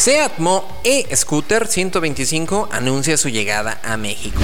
Seat Mo e-Scooter 125 anuncia su llegada a México.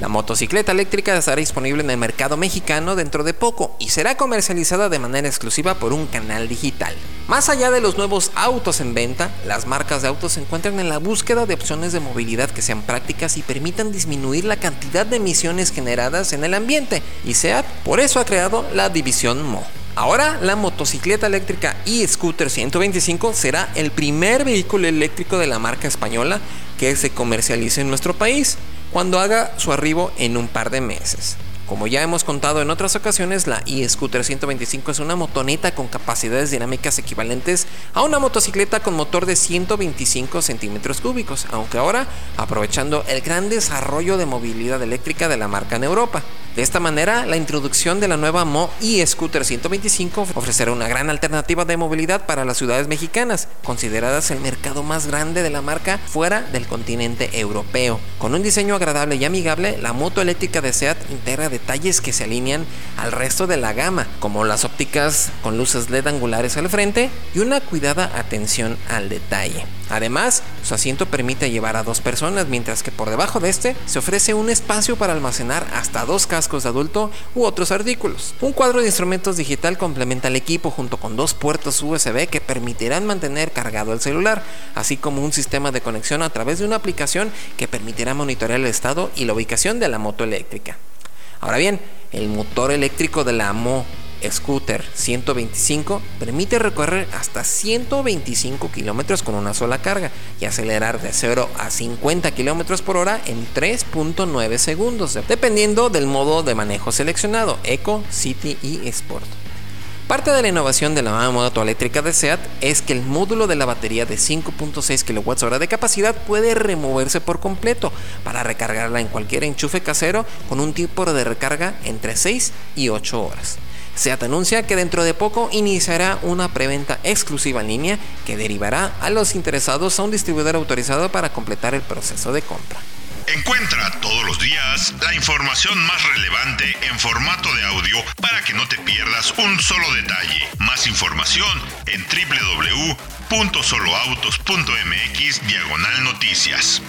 La motocicleta eléctrica estará disponible en el mercado mexicano dentro de poco y será comercializada de manera exclusiva por un canal digital. Más allá de los nuevos autos en venta, las marcas de autos se encuentran en la búsqueda de opciones de movilidad que sean prácticas y permitan disminuir la cantidad de emisiones generadas en el ambiente, y SEAT por eso ha creado la división Mo. Ahora, la motocicleta eléctrica e-scooter 125 será el primer vehículo eléctrico de la marca española que se comercialice en nuestro país cuando haga su arribo en un par de meses. Como ya hemos contado en otras ocasiones, la e-Scooter 125 es una motoneta con capacidades dinámicas equivalentes a una motocicleta con motor de 125 centímetros cúbicos, aunque ahora aprovechando el gran desarrollo de movilidad eléctrica de la marca en Europa. De esta manera, la introducción de la nueva Mo e-Scooter 125 ofrecerá una gran alternativa de movilidad para las ciudades mexicanas, consideradas el mercado más grande de la marca fuera del continente europeo. Con un diseño agradable y amigable, la moto eléctrica de SEAT integra detalles que se alinean al resto de la gama, como las ópticas con luces LED angulares al frente y una cuidada atención al detalle. Además, su asiento permite llevar a dos personas, mientras que por debajo de este se ofrece un espacio para almacenar hasta dos cascos de adulto u otros artículos. Un cuadro de instrumentos digital complementa el equipo junto con dos puertos USB que permitirán mantener cargado el celular, así como un sistema de conexión a través de una aplicación que permitirá monitorear el estado y la ubicación de la moto eléctrica. Ahora bien, el motor eléctrico de la Mo Scooter 125 permite recorrer hasta 125 kilómetros con una sola carga y acelerar de 0 a 50 kilómetros por hora en 3.9 segundos, dependiendo del modo de manejo seleccionado, Eco, City y Sport. Parte de la innovación de la nueva moto eléctrica de SEAT es que el módulo de la batería de 5.6 kWh de capacidad puede removerse por completo para recargarla en cualquier enchufe casero con un tipo de recarga entre 6 y 8 horas. SEAT anuncia que dentro de poco iniciará una preventa exclusiva en línea que derivará a los interesados a un distribuidor autorizado para completar el proceso de compra. Encuentra todos los días la información más relevante en formato de audio para que no te pierdas un solo detalle. Más información en www.soloautos.mx diagonal noticias.